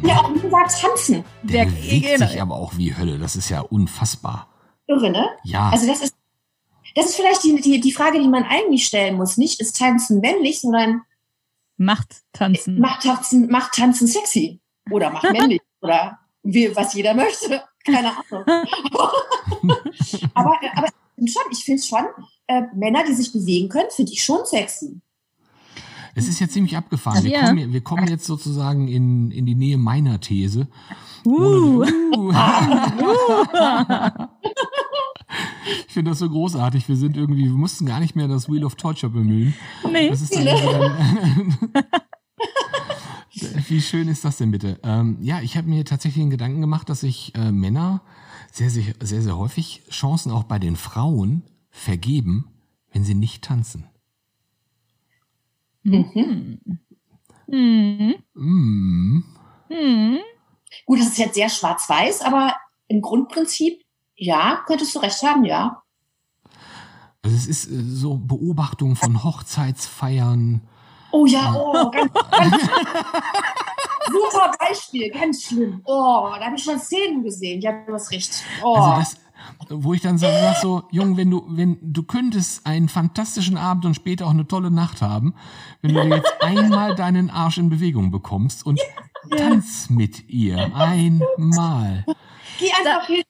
kann ja auch mega tanzen. Der, Der bewegt genau. sich aber auch wie Hölle. Das ist ja unfassbar. Irre, ne? Ja. Also das ist, das ist vielleicht die, die, die Frage, die man eigentlich stellen muss. Nicht, ist Tanzen männlich, sondern Macht tanzen. macht Tanzen, macht Tanzen sexy. Oder macht männlich. oder wie, was jeder möchte. Keine Ahnung. aber, aber schon, ich finde schon, äh, Männer, die sich bewegen können, finde ich schon sexy. Es ist ja ziemlich abgefahren. Wir, Ja. kommen, wir kommen jetzt sozusagen in, in die Nähe meiner These. Uh. Uh. ich finde das so großartig. Wir sind irgendwie, wir mussten gar nicht mehr das Wheel of Torture bemühen. Nee. Das ist dann dann Wie schön ist das denn bitte? Ähm, ja, ich habe mir tatsächlich den Gedanken gemacht, dass sich äh, Männer sehr, sehr, sehr, sehr häufig Chancen auch bei den Frauen vergeben, wenn sie nicht tanzen. Mhm. Mm. Mhm. Gut, das ist jetzt sehr schwarz-weiß, aber im Grundprinzip, ja, könntest du recht haben, ja. Also es ist äh, so Beobachtung von Hochzeitsfeiern. Oh ja, oh, ganz, ganz super Beispiel, ganz schlimm. Oh, da habe ich schon Szenen gesehen. Ja, du hast recht. Oh. Also das, wo ich dann sage sag so, Jung, wenn du, wenn du könntest einen fantastischen Abend und später auch eine tolle Nacht haben, wenn du jetzt einmal deinen Arsch in Bewegung bekommst und tanz mit ihr einmal. Geh einfach hin.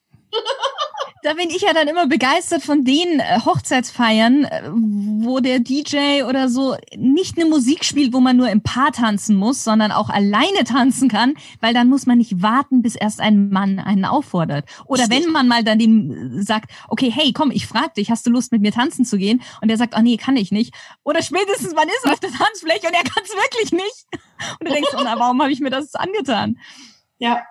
Da bin ich ja dann immer begeistert von den äh, Hochzeitsfeiern, äh, wo der DJ oder so nicht eine Musik spielt, wo man nur im Paar tanzen muss, sondern auch alleine tanzen kann, weil dann muss man nicht warten, bis erst ein Mann einen auffordert. Oder wenn man mal dann dem äh, sagt, okay, hey, komm, ich frag dich, hast du Lust mit mir tanzen zu gehen? Und der sagt, oh nee, kann ich nicht. Oder spätestens man ist auf der Tanzfläche und er kann es wirklich nicht. Und du denkst, oh, na, warum habe ich mir das angetan? Ja.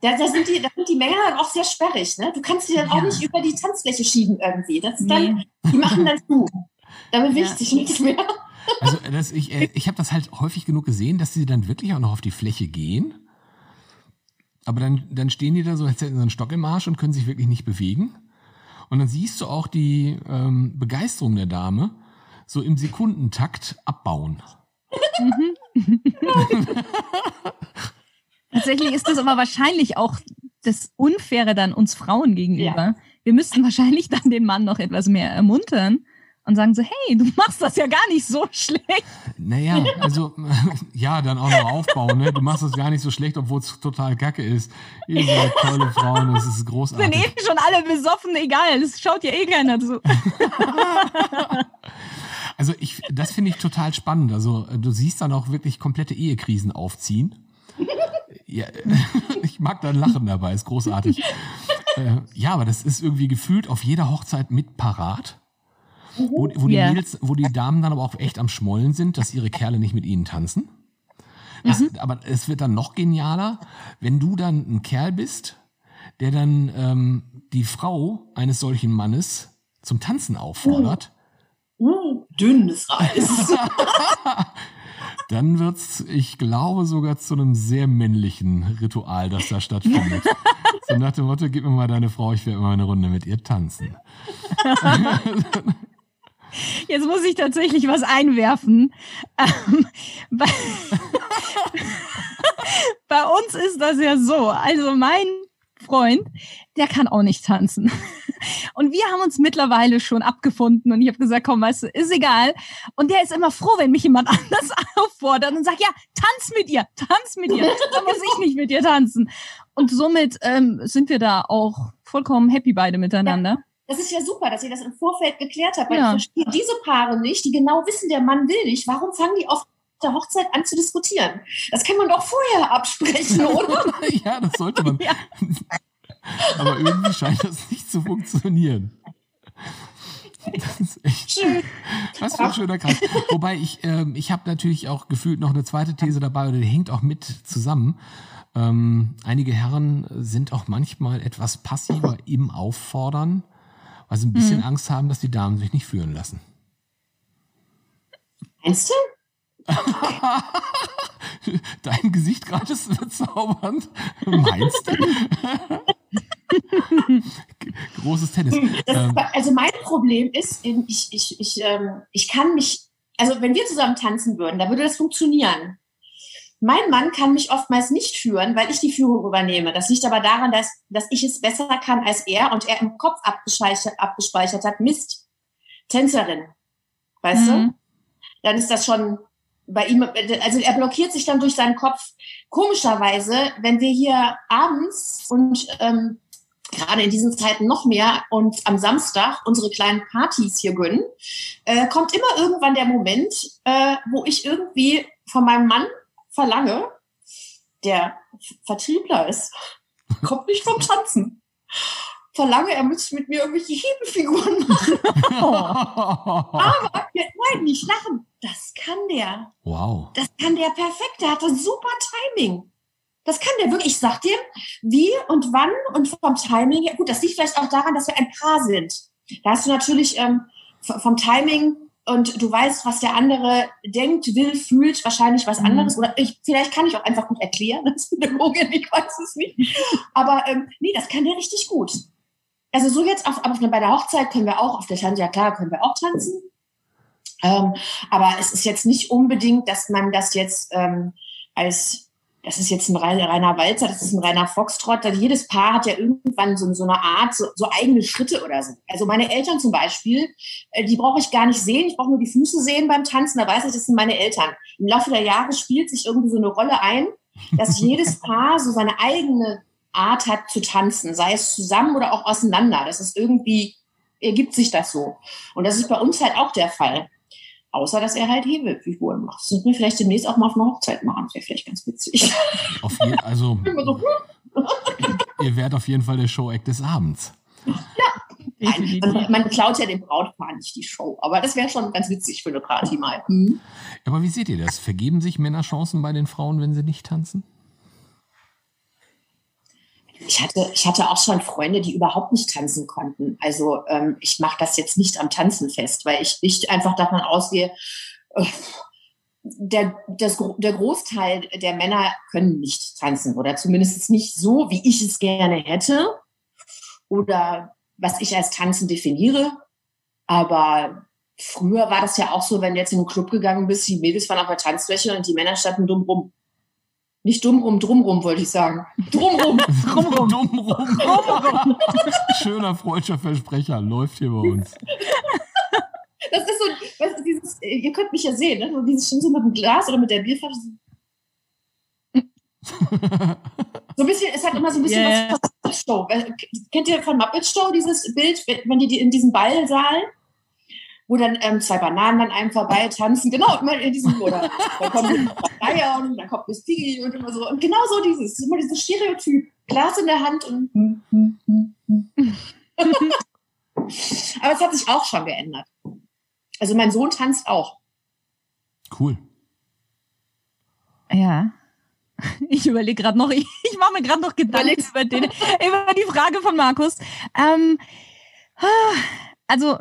Da, da, sind die, da sind die Männer dann auch sehr sperrig. Ne? Du kannst die dann auch Ja. nicht über die Tanzfläche schieben irgendwie. Das ist dann, Nee. die machen dann zu. Da bewegt Ja. sich nichts mehr. Also das, ich, äh, ich habe das halt häufig genug gesehen, dass sie dann wirklich auch noch auf die Fläche gehen. Aber dann, dann stehen die da so, als hätten sie einen Stock im Arsch und können sich wirklich nicht bewegen. Und dann siehst du auch die ähm, Begeisterung der Dame so im Sekundentakt abbauen. Tatsächlich ist das aber wahrscheinlich auch das Unfaire dann uns Frauen gegenüber. Wir müssten wahrscheinlich dann den Mann noch etwas mehr ermuntern und sagen so, hey, du machst das ja gar nicht so schlecht. Naja, also ja, dann auch noch aufbauen. Ne? Du machst das gar nicht so schlecht, obwohl es total kacke ist. Ihr seid tolle Frauen, das ist Sind großartig. eh schon alle besoffen, egal, das schaut ja eh keiner zu. Also ich, das finde ich total spannend. Also du siehst dann auch wirklich komplette Ehekrisen aufziehen. Ja, ich mag dein Lachen dabei, ist großartig. Äh, ja, aber das ist irgendwie gefühlt auf jeder Hochzeit mit parat. Wo, wo, die Ja. Mädels, wo die Damen dann aber auch echt am Schmollen sind, dass ihre Kerle nicht mit ihnen tanzen. Das, Aber es wird dann noch genialer, wenn du dann ein Kerl bist, der dann ähm, die Frau eines solchen Mannes zum Tanzen auffordert. Uh, dünnes Reis. Dann wird's, ich glaube, sogar zu einem sehr männlichen Ritual, das da stattfindet. so nach dem Motto, gib mir mal deine Frau, ich werde mal eine Runde mit ihr tanzen. Jetzt muss ich tatsächlich was einwerfen. Ähm, bei, bei uns ist das ja so. Also mein Freund, der kann auch nicht tanzen. Und wir haben uns mittlerweile schon abgefunden und ich habe gesagt, komm, weißt du, ist egal. Und der ist immer froh, wenn mich jemand anders auffordert und sagt, ja, tanz mit ihr, tanz mit ihr. Dann muss ich nicht mit ihr tanzen. Und somit ähm, sind wir da auch vollkommen happy beide miteinander. Das ist ja super, dass ihr das im Vorfeld geklärt habt, weil Ja. ich verstehe diese Paare nicht, die genau wissen, der Mann will nicht. Warum fangen die auf der Hochzeit an zu diskutieren? Das kann man doch vorher absprechen, oder? ja, das sollte man. Ja. Aber irgendwie scheint das nicht zu funktionieren. Das ist echt Schön. Was für ein schöner Kreis. Wobei ich, ähm, ich habe natürlich auch gefühlt noch eine zweite These dabei, oder die hängt auch mit zusammen. Ähm, einige Herren sind auch manchmal etwas passiver im Auffordern, weil sie ein bisschen Angst haben, dass die Damen sich nicht führen lassen. Meinst du? Dein Gesicht gerade ist bezaubernd. Meinst du? Großes Tennis. Das, Ähm, also mein Problem ist, ähm, ich, ich, ich, ähm, ich kann mich, also wenn wir zusammen tanzen würden, da würde das funktionieren. mein Mann kann mich oftmals nicht führen, weil ich die Führung übernehme. Das liegt aber daran, dass, dass ich es besser kann als er und er im Kopf abgespeichert, abgespeichert hat, Mist, Tänzerin. Weißt mhm. du? Dann ist das schon bei ihm, also er blockiert sich dann durch seinen Kopf. Komischerweise, wenn wir hier abends und ähm, gerade in diesen Zeiten noch mehr und am Samstag unsere kleinen Partys hier gönnen, äh, kommt immer irgendwann der Moment, äh, wo ich irgendwie von meinem Mann verlange, der Vertriebler ist, kommt nicht vom Tanzen. Verlange, er müsste mit mir irgendwelche Hebefiguren machen. Aber, nein, nicht lachen. Das kann der. Wow. Das kann der perfekt. Der hatte super Timing. Das kann der wirklich. Ich sag dir, wie und wann und vom Timing her. Gut, das liegt vielleicht auch daran, dass wir ein Paar sind. Da hast du natürlich ähm, vom Timing und du weißt, was der andere denkt, will, fühlt, wahrscheinlich was mhm. anderes. Oder ich, vielleicht kann ich auch einfach gut erklären als Pädagogin, ich weiß es nicht. Aber ähm, nee, das kann der richtig gut. Also so jetzt auf, auf, bei der Hochzeit können wir auch, auf der Tanz, ja klar, können wir auch tanzen. Ähm, aber es ist jetzt nicht unbedingt, dass man das jetzt ähm, als das ist jetzt ein reiner Walzer, das ist ein reiner Foxtrot. Jedes Paar hat ja irgendwann so, so eine Art, so, so, eigene Schritte oder so. Also meine Eltern zum Beispiel, äh, die brauche ich gar nicht sehen, ich brauche nur die Füße sehen beim Tanzen, da weiß ich, das sind meine Eltern. Im Laufe der Jahre spielt sich irgendwie so eine Rolle ein, dass jedes Paar so seine eigene Art hat zu tanzen, sei es zusammen oder auch auseinander. Das ist irgendwie, ergibt sich das so. Und das ist bei uns halt auch der Fall. Außer, dass er halt Hebefiguren macht. Das müssen wir vielleicht demnächst auch mal auf einer Hochzeit machen. Das wäre vielleicht ganz witzig. Auf je, also, ihr werdet auf jeden Fall der Show-Act des Abends. Ja. Nein, man, man, klaut ja dem Brautpaar nicht die Show. Aber das wäre schon ganz witzig für eine Party mal. Mhm. Aber wie seht ihr das? Vergeben sich Männer Chancen bei den Frauen, wenn sie nicht tanzen? Ich hatte, ich hatte auch schon Freunde, die überhaupt nicht tanzen konnten. Also ähm, ich mache das jetzt nicht am Tanzen fest, weil ich nicht einfach davon ausgehe, äh, der, das, der Großteil der Männer können nicht tanzen oder zumindest nicht so, wie ich es gerne hätte oder was ich als Tanzen definiere. Aber früher war das ja auch so, wenn du jetzt in einen Club gegangen bist, die Mädels waren auf der Tanzfläche und die Männer standen dumm rum. Nicht dumm rum, drum rum, wollte ich sagen. Drumrum. Drumrum. Drumrum. Drumrum. Schöner freudscher Versprecher läuft hier bei uns. Das ist so, du, dieses, ihr könnt mich ja sehen, ne? dieses schon so mit dem Glas oder mit der Bierflasche. So ein bisschen, es hat immer so ein bisschen yeah. was von Show. Kennt ihr von Muppet Show dieses Bild, wenn die in diesem Ballsaal wo dann ähm, zwei Bananen an einem vorbei tanzen. Genau, immer in diesem, oder dann kommt ein Eier und dann kommt Miss Piggy und immer so. Und genau so dieses, das ist immer dieses Stereotyp. Glas in der Hand und. Aber es hat sich auch schon geändert. Also mein Sohn tanzt auch. Cool. Ja. Ich überlege gerade noch, ich, ich mache mir gerade noch Gedanken über, den, über die Frage von Markus. Ähm, also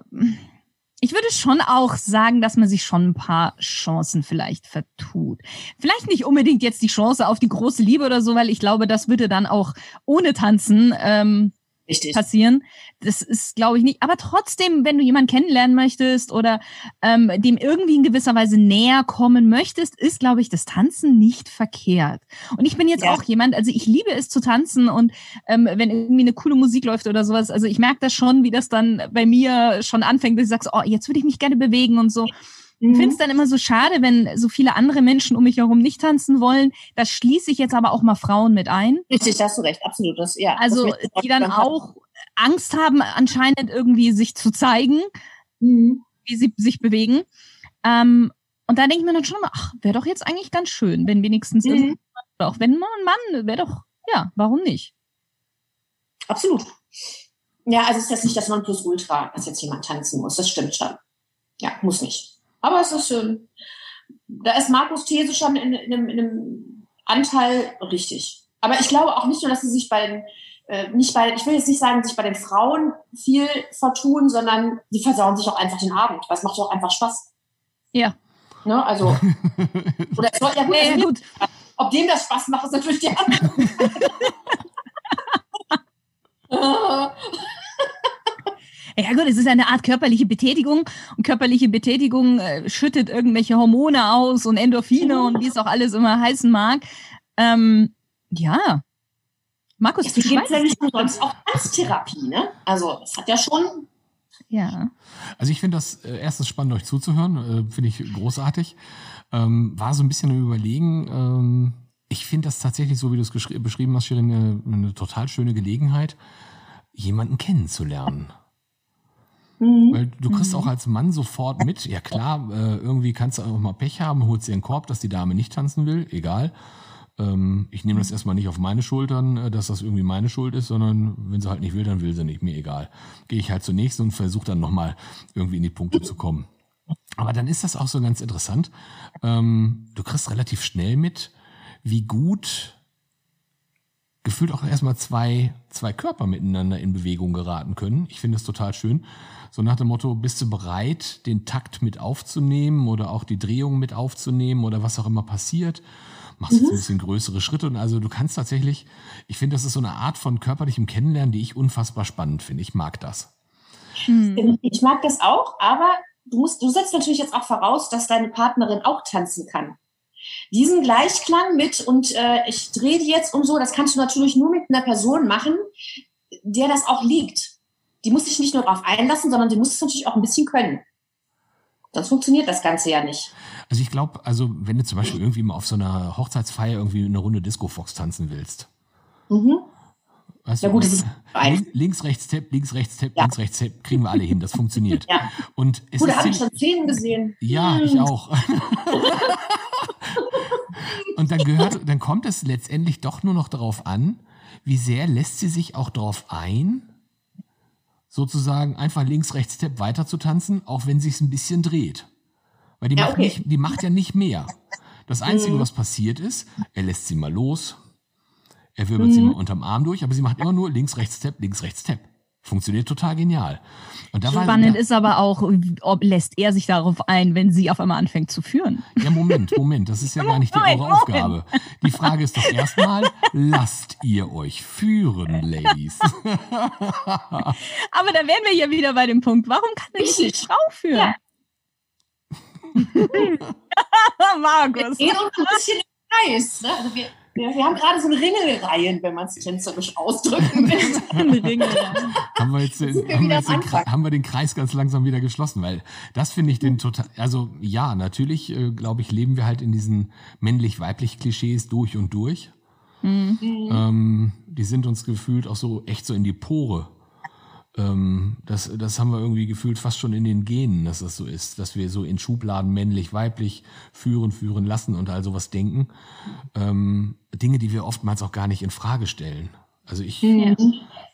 ich würde schon auch sagen, dass man sich schon ein paar Chancen vielleicht vertut. Vielleicht nicht unbedingt jetzt die Chance auf die große Liebe oder so, weil ich glaube, das würde dann auch ohne Tanzen ähm, Richtig. passieren. Das ist, glaube ich, nicht. Aber trotzdem, wenn du jemanden kennenlernen möchtest oder ähm, dem irgendwie in gewisser Weise näher kommen möchtest, ist, glaube ich, das Tanzen nicht verkehrt. Und ich bin jetzt ja. auch jemand, also ich liebe es zu tanzen und ähm, wenn irgendwie eine coole Musik läuft oder sowas, also ich merke das schon, wie das dann bei mir schon anfängt, dass ich sage, oh, jetzt würde ich mich gerne bewegen und so. Ich finde es mhm. dann immer so schade, wenn so viele andere Menschen um mich herum nicht tanzen wollen. Das schließe ich jetzt aber auch mal Frauen mit ein. Richtig, da hast du recht, absolut. Das, ja, also die dann auch Angst haben, anscheinend irgendwie sich zu zeigen, mhm. wie sie sich bewegen. Ähm, und da denke ich mir dann schon ach, wäre doch jetzt eigentlich ganz schön, wenn wenigstens mhm. auch wenn man ein Mann, wäre doch, ja, warum nicht? Absolut. Ja, also ist das nicht das Nonplusultra, dass jetzt jemand tanzen muss. Das stimmt schon. Ja, muss nicht. Aber es ist schön. Da ist Markus These schon in, in, einem, in einem Anteil richtig. Aber ich glaube auch nicht nur, dass sie sich bei den, äh, nicht bei, ich will jetzt nicht sagen, sich bei den Frauen viel vertun, sondern die versauen sich auch einfach den Abend, weil es macht auch einfach Spaß. Ja. Ne, also, oder es soll, ja gut, nee, also, gut. ob dem das Spaß macht, ist natürlich die andere. Ja gut, es ist eine Art körperliche Betätigung und körperliche Betätigung äh, schüttet irgendwelche Hormone aus und Endorphine und wie es auch alles immer heißen mag. Ähm, ja. Markus, Es du gibt ja nicht umsonst auch Tanztherapie, ne? Also, es hat ja schon. Ja. Also ich finde das äh, erstens spannend, euch zuzuhören, äh, finde ich großartig. Ähm, war so ein bisschen am Überlegen. Ähm, ich finde das tatsächlich, so wie du es beschrieben hast, Shirin, eine, eine total schöne Gelegenheit, jemanden kennenzulernen. Mhm. Weil du kriegst auch als Mann sofort mit, ja klar, äh, irgendwie kannst du auch mal Pech haben, holst dir einen Korb, dass die Dame nicht tanzen will, egal. Ähm, ich nehme das erstmal nicht auf meine Schultern, äh, dass das irgendwie meine Schuld ist, sondern wenn sie halt nicht will, dann will sie nicht, mir egal. Gehe ich halt zur nächsten und versuche dann nochmal irgendwie in die Punkte zu kommen. Aber dann ist das auch so ganz interessant. Ähm, du kriegst relativ schnell mit, wie gut gefühlt auch erstmal zwei, zwei Körper miteinander in Bewegung geraten können. Ich finde das total schön. So nach dem Motto, bist du bereit, den Takt mit aufzunehmen oder auch die Drehung mit aufzunehmen oder was auch immer passiert? Machst jetzt ein bisschen größere Schritte und also du kannst tatsächlich, ich finde, das ist so eine Art von körperlichem Kennenlernen, die ich unfassbar spannend finde. Ich mag das. Hm. Ich mag das auch, aber du musst, du setzt natürlich jetzt auch voraus, dass deine Partnerin auch tanzen kann. Diesen Gleichklang mit und äh, ich drehe die jetzt um so, das kannst du natürlich nur mit einer Person machen, der das auch liegt. Die muss sich nicht nur darauf einlassen, sondern die muss es natürlich auch ein bisschen können. Sonst funktioniert das Ganze ja nicht. Also ich glaube, also wenn du zum Beispiel irgendwie mal auf so einer Hochzeitsfeier irgendwie eine Runde Disco Fox tanzen willst. Mhm. Weißt Ja du, gut, das ist einfach. Lin- links, rechts, Tap, links, rechts, Tap, Ja. links, rechts, Tap, kriegen wir alle hin, das funktioniert. Ja. Und es Gut, da habe ich schon Szenen gesehen. Ja, ich auch. Und dann gehört, dann kommt es letztendlich doch nur noch darauf an, wie sehr lässt sie sich auch darauf ein, sozusagen einfach links, rechts, Step weiter zu tanzen, auch wenn sich's ein bisschen dreht. Weil die Ja, macht okay. nicht, die macht ja nicht mehr. Das Einzige, Mhm. was passiert ist, er lässt sie mal los, er wirbelt sie Mhm. mal unterm Arm durch, aber sie macht immer nur links, rechts, Step, links, rechts, Step. Funktioniert total genial. Und da war, Spannend da, ist aber auch, ob lässt er sich darauf ein, wenn sie auf einmal anfängt zu führen. Ja, Moment, Moment, das ist ja gar nicht die, eure Aufgabe. Die Frage ist doch erstmal, lasst ihr euch führen, Ladies? Aber da wären wir ja wieder bei dem Punkt, warum kann denn nicht die. Frau führen? Markus. gehen uns ein bisschen im Kreis. Ne? Also wir, wir, wir haben gerade so eine Ringelreihen, wenn man es tänzerisch ausdrücken will. Ein ja. haben wir jetzt, den, haben, wir wieder jetzt den, haben wir den Kreis ganz langsam wieder geschlossen, weil das finde ich den total, also ja, natürlich, äh, glaube ich, leben wir halt in diesen männlich-weiblich Klischees durch und durch. Hm. Ähm, die sind uns gefühlt auch so echt so in die Pore. Ähm, das, das haben wir irgendwie gefühlt fast schon in den Genen, dass das so ist, dass wir so in Schubladen männlich, weiblich führen, führen lassen und all sowas denken. Ähm, Dinge, die wir oftmals auch gar nicht in Frage stellen. Also ich, Ja.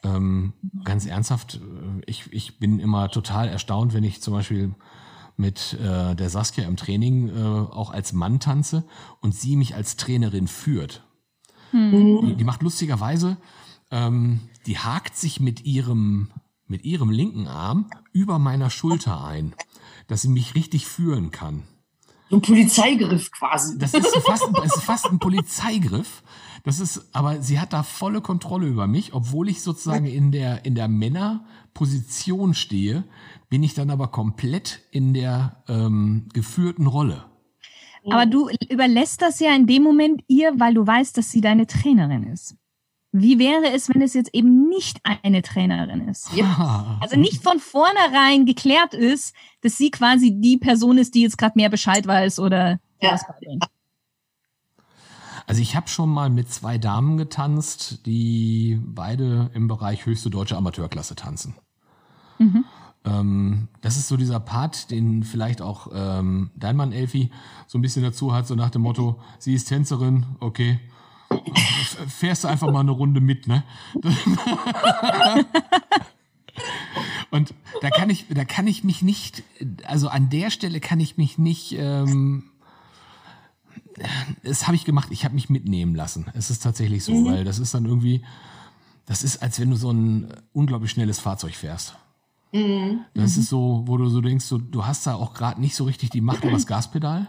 ähm, ganz ernsthaft, äh, ich, ich bin immer total erstaunt, wenn ich zum Beispiel mit äh, der Saskia im Training äh, auch als Mann tanze und sie mich als Trainerin führt. Die, die macht lustigerweise, ähm, die hakt sich mit ihrem, mit ihrem linken Arm über meiner Schulter ein, dass sie mich richtig führen kann. So ein Polizeigriff quasi. Das ist fast, ein- es ist fast ein Polizeigriff. Das ist, aber sie hat da volle Kontrolle über mich, obwohl ich sozusagen in der, in der Männerposition stehe, bin ich dann aber komplett in der ähm, geführten Rolle. Aber du überlässt das ja in dem Moment ihr, weil du weißt, dass sie deine Trainerin ist. Wie wäre es, wenn es jetzt eben nicht eine Trainerin ist? Also nicht von vornherein geklärt ist, dass sie quasi die Person ist, die jetzt gerade mehr Bescheid weiß oder Ja. Also ich habe schon mal mit zwei Damen getanzt, die beide im Bereich höchste deutsche Amateurklasse tanzen. Mhm. Ähm, das ist so dieser Part, den vielleicht auch ähm, dein Mann Elfi so ein bisschen dazu hat, so nach dem Motto, sie ist Tänzerin, okay, fährst du einfach mal eine Runde mit, ne? Und da kann ich, da kann ich mich nicht, also an der Stelle kann ich mich nicht, ähm, das habe ich gemacht, ich habe mich mitnehmen lassen. Es ist tatsächlich so, weil das ist dann irgendwie, das ist, als wenn du so ein unglaublich schnelles Fahrzeug fährst. Das ist so, wo du so denkst, so, du hast da auch gerade nicht so richtig die Macht über das Gaspedal.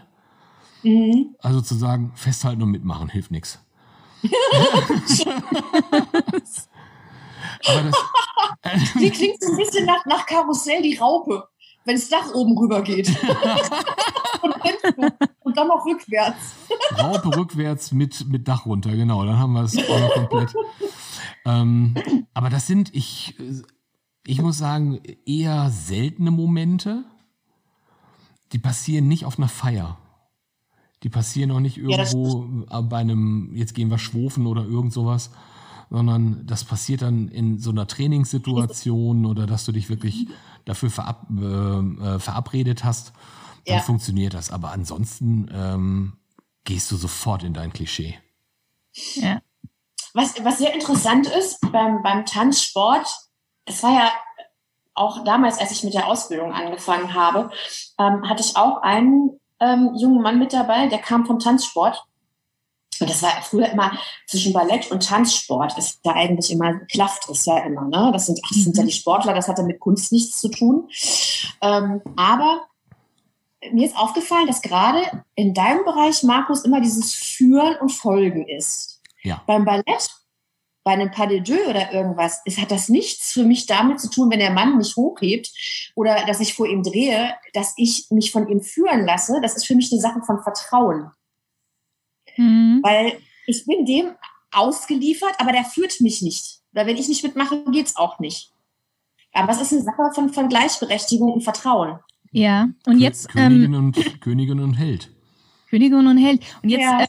Also zu sagen, festhalten und mitmachen hilft nichts. Das, Die klingt so ein bisschen nach, nach Karussell, die Raupe, wenn das Dach oben rüber geht. und, dann noch rückwärts. Raupe rückwärts mit, mit Dach runter, genau. Dann haben wir es auch komplett. Ähm, aber das sind, ich, ich muss sagen, eher seltene Momente. Die passieren nicht auf einer Feier. Die passieren auch nicht Ja, irgendwo äh, bei einem, jetzt gehen wir schwofen oder irgend sowas, sondern das passiert dann in so einer Trainingssituation oder dass du dich wirklich dafür verab, äh, äh, verabredet hast. Dann Ja. funktioniert das. Aber ansonsten ähm, gehst du sofort in dein Klischee. Ja. Was, was sehr interessant ist beim, beim Tanzsport, das war ja auch damals, als ich mit der Ausbildung angefangen habe, ähm, hatte ich auch einen ähm, jungen Mann mit dabei, der kam vom Tanzsport. Und das war früher immer zwischen Ballett und Tanzsport ist da eigentlich immer, klafft es ja immer, ne? Das sind, ach, das sind ja Mhm. die Sportler, das hatte mit Kunst nichts zu tun. Ähm, aber mir ist aufgefallen, dass gerade in deinem Bereich, Markus, immer dieses Führen und Folgen ist. Ja. Beim Ballett, bei einem Pas de deux oder irgendwas, es hat das nichts für mich damit zu tun, wenn der Mann mich hochhebt oder dass ich vor ihm drehe, dass ich mich von ihm führen lasse. Das ist für mich eine Sache von Vertrauen. Mhm. Weil ich bin dem ausgeliefert, aber der führt mich nicht. Weil wenn ich nicht mitmache, geht's auch nicht. Aber es ist eine Sache von, von Gleichberechtigung und Vertrauen. Ja. Und jetzt ähm, Königin, und, Königin und Held. Königin und Held. Und jetzt, Ja. äh,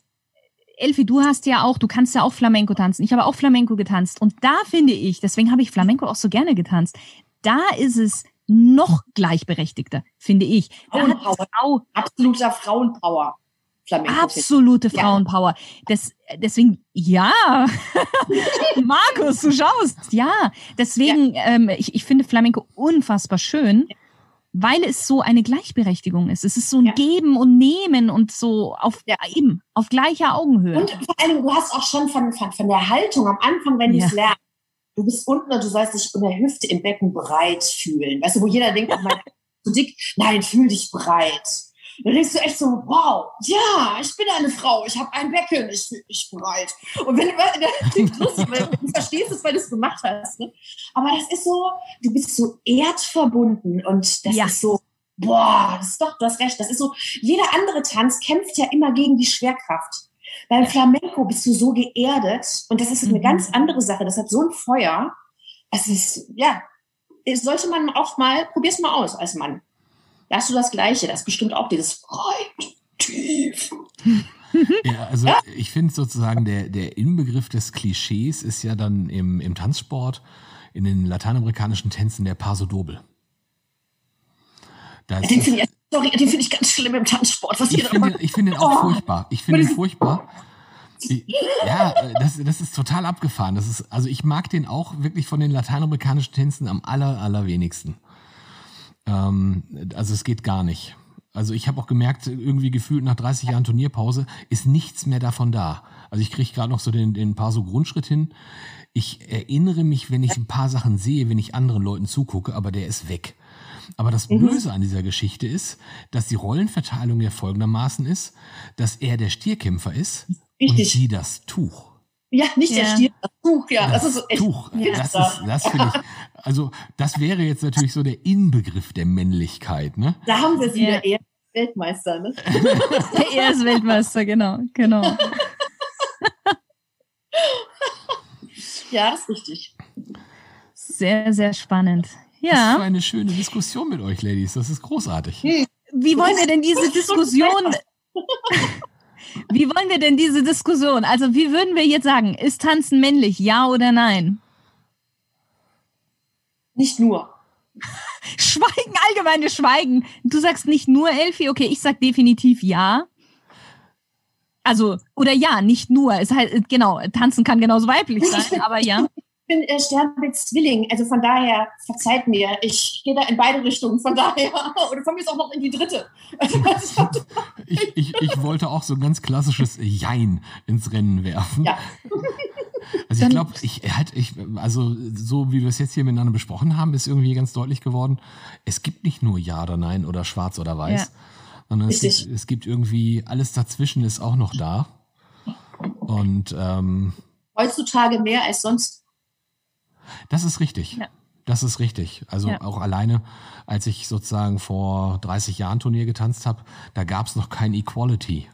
Elfi, du hast ja auch, du kannst ja auch Flamenco tanzen. Ich habe auch Flamenco getanzt. Und da finde ich, deswegen habe ich Flamenco auch so gerne getanzt, da ist es noch gleichberechtigter, finde ich. Frauenpower. Frau Absoluter Frauenpower. Flamenco. absolute Ja. Frauenpower. Das, deswegen, ja, Markus, du schaust, ja. Deswegen, Ähm, ich, ich finde Flamenco unfassbar schön, weil es so eine Gleichberechtigung ist. Es ist so ein Ja. Geben und Nehmen und so auf Ja. eben auf gleicher Augenhöhe. Und vor allem, du hast auch schon von, von, von der Haltung am Anfang, wenn du es Ja. lernst, du bist unten und du sollst dich in der Hüfte im Becken breit fühlen. Weißt du, wo jeder denkt, oh mein zu dick. Nein, fühl dich breit. Dann denkst du echt so, wow, ja, ich bin eine Frau, ich habe ein Becken, ich fühle mich breit. Und wenn das klingt lustig, weil du verstehst es, weil du es gemacht hast. Ne? Aber das ist so, du bist so erdverbunden und das Ja. ist so, boah, das ist doch, du hast recht. Das ist so, jeder andere Tanz kämpft ja immer gegen die Schwerkraft. Beim Flamenco bist du so geerdet und das ist eine Mhm. ganz andere Sache. Das hat so ein Feuer. Es ist, ja, sollte man auch mal, probier's mal aus als Mann. Da hast du das Gleiche. Das ist bestimmt auch dieses breit, tief. Ja, also ich finde sozusagen der, der Inbegriff des Klischees ist ja dann im, im Tanzsport, in den lateinamerikanischen Tänzen der Paso Doble. Da Den finde ich, sorry, den finde ich ganz schlimm im Tanzsport. Was ich finde macht. ich finde ihn auch Oh. furchtbar. Ich finde ihn furchtbar. Ja, äh, das, das ist total abgefahren. Das ist, also ich mag den auch wirklich von den lateinamerikanischen Tänzen am aller, allerwenigsten. Ähm, also es geht gar nicht. Also ich habe auch gemerkt, irgendwie gefühlt nach 30 Jahren Turnierpause ist nichts mehr davon da. Also ich kriege gerade noch so den, den paar so Grundschritt hin. Ich erinnere mich, wenn ich ein paar Sachen sehe, wenn ich anderen Leuten zugucke, aber der ist weg. Aber das Mhm. Böse an dieser Geschichte ist, dass die Rollenverteilung ja folgendermaßen ist, dass er der Stierkämpfer ist und Richtig. sie das Tuch. Ja, nicht der Ja. Stier, das Tuch, ja. Das, Das ist so echt. Tuch. Ja. Das ist, das finde ich, also das wäre jetzt natürlich so der Inbegriff der Männlichkeit, ne? Da haben wir sie Ja. wieder eher Weltmeister, ne? er ist Weltmeister, genau, genau. Ja, das ist richtig. Sehr, sehr spannend. Das war Ja. eine schöne Diskussion mit euch, Ladies. Das ist großartig. Wie wollen wir denn diese Diskussion? Wie wollen wir denn diese Diskussion? Also, wie würden wir jetzt sagen? Ist Tanzen männlich? Ja oder nein? Nicht nur. Schweigen, allgemeines Schweigen. Du sagst nicht nur Elfi, okay, ich sag definitiv ja. Also, oder ja, nicht nur. Es halt, genau, tanzen kann genauso weiblich sein, aber ja. Ich bin äh, Sternbild Zwilling, also von daher, verzeiht mir, ich gehe da in beide Richtungen, von daher, oder von mir ist auch noch in die dritte. Ich, ich, ich wollte auch so ein ganz klassisches Jein ins Rennen werfen. ja, Also ich glaube, ich halt, ich, also so wie wir es jetzt hier miteinander besprochen haben, ist irgendwie ganz deutlich geworden, es gibt nicht nur Ja oder Nein oder Schwarz oder Weiß, Ja. sondern es gibt, es gibt irgendwie alles dazwischen ist auch noch da. Und ähm, heutzutage mehr als sonst. Das ist richtig. Ja. Das ist richtig. Also Ja. auch alleine, als ich sozusagen vor 30 Jahren Turnier getanzt habe, da gab es noch kein Equality.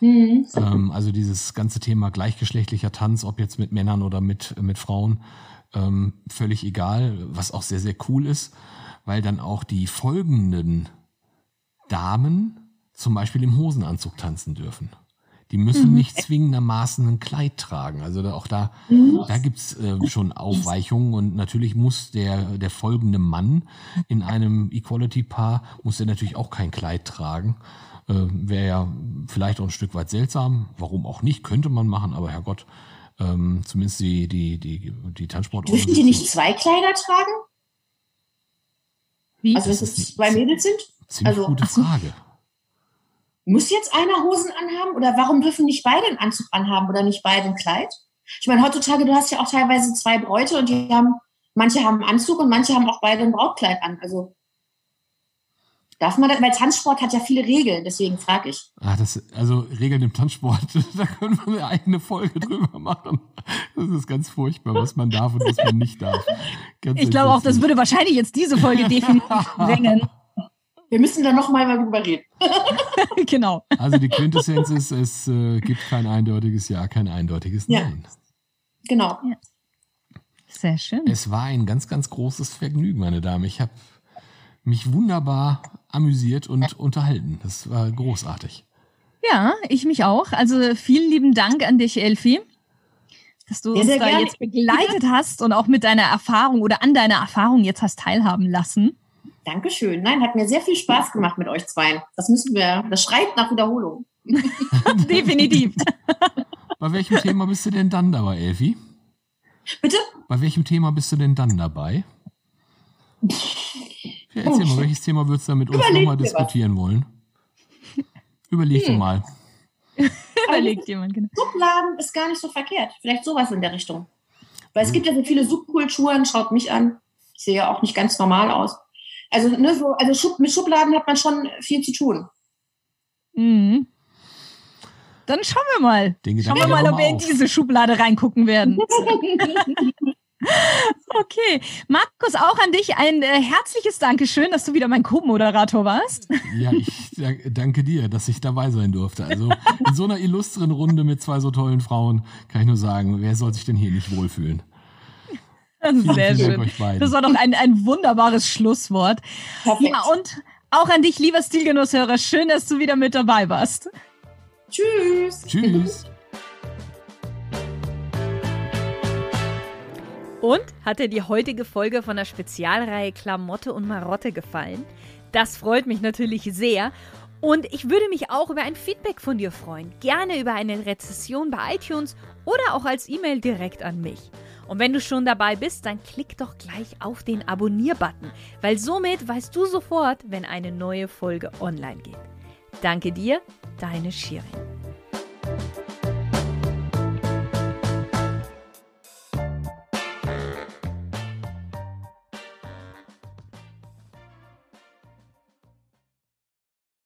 Mhm. Ähm, also dieses ganze Thema gleichgeschlechtlicher Tanz, ob jetzt mit Männern oder mit, mit Frauen, ähm, völlig egal, was auch sehr, sehr cool ist, weil dann auch die folgenden Damen zum Beispiel im Hosenanzug tanzen dürfen. Die müssen nicht zwingendermaßen ein Kleid tragen. Also da, auch da, da gibt's äh, schon Aufweichungen und natürlich muss der, der folgende Mann in einem Equality-Paar, muss er natürlich auch kein Kleid tragen. Äh, Wäre ja vielleicht auch ein Stück weit seltsam. Warum auch nicht? Könnte man machen, aber Herrgott, ähm, zumindest die, die, die, die Tanzsport. Dürfen die nicht zwei Kleider tragen? Wie? Also wenn Das ist es zwei Mädels sind? Ziemlich also- gute. Frage. Muss jetzt einer Hosen anhaben? Oder warum dürfen nicht beide einen Anzug anhaben oder nicht beide ein Kleid? Ich meine, heutzutage, du hast ja auch teilweise zwei Bräute und die haben, manche haben einen Anzug und manche haben auch beide ein Brautkleid an. Also darf man das, weil Tanzsport hat ja viele Regeln, deswegen frage ich. Ah, das, also Regeln im Tanzsport, da können wir eine eigene Folge drüber machen. Das ist ganz furchtbar, was man darf und was man nicht darf. Ganz Ich glaube auch, das würde wahrscheinlich jetzt diese Folge definitiv sprengen. Wir müssen da noch mal drüber reden. genau. Also die Quintessenz ist, es äh, gibt kein eindeutiges Ja, kein eindeutiges Ja. Nein. Genau. Sehr schön. Es war ein ganz, ganz großes Vergnügen, meine Damen. Ich habe mich wunderbar amüsiert und unterhalten. Das war großartig. Ja, ich mich auch. Also vielen lieben Dank an dich, Elfi, dass du Ja, uns da gerne. jetzt begleitet hast und auch mit deiner Erfahrung oder an deiner Erfahrung jetzt hast teilhaben lassen. Dankeschön. Nein, hat mir sehr viel Spaß gemacht mit euch zwei. Das müssen wir, das schreit nach Wiederholung. Definitiv. Bei welchem Thema bist du denn dann dabei, Elfi? Bitte? Bei welchem Thema bist du denn dann dabei? Ja, erzähl mal, welches Thema würdest du da mit uns Überleg nochmal dir was. diskutieren wollen? Überleg dir Hm. mal. Überlegt jemand, genau. Subladen ist gar nicht so verkehrt. Vielleicht sowas in der Richtung. Weil es gibt ja so viele Subkulturen, schaut mich an. Ich sehe ja auch nicht ganz normal aus. Also, ne, so, also Schub, mit Schubladen hat man schon viel zu tun. Mhm. Dann schauen wir mal. Schauen wir mal, ob wir in diese Schublade reingucken werden. Okay. Markus, auch an dich ein äh, herzliches Dankeschön, dass du wieder mein Co-Moderator warst. Ja, ich da- danke dir, dass ich dabei sein durfte. Also in so einer illustren Runde mit zwei so tollen Frauen kann ich nur sagen, wer soll sich denn hier nicht wohlfühlen? Sehr schön. Das war doch ein, ein wunderbares Schlusswort. Perfekt. Ja, und auch an dich, lieber Stilgenusshörer. Schön, dass du wieder mit dabei warst. Tschüss. Tschüss. Und hat dir die heutige Folge von der Spezialreihe Klamotte und Marotte gefallen? Das freut mich natürlich sehr. Und ich würde mich auch über ein Feedback von dir freuen. Gerne über eine Rezession bei iTunes oder auch als E-Mail direkt an mich. Und wenn du schon dabei bist, dann klick doch gleich auf den Abonnier-Button, weil somit weißt du sofort, wenn eine neue Folge online geht. Danke dir, deine Shirin.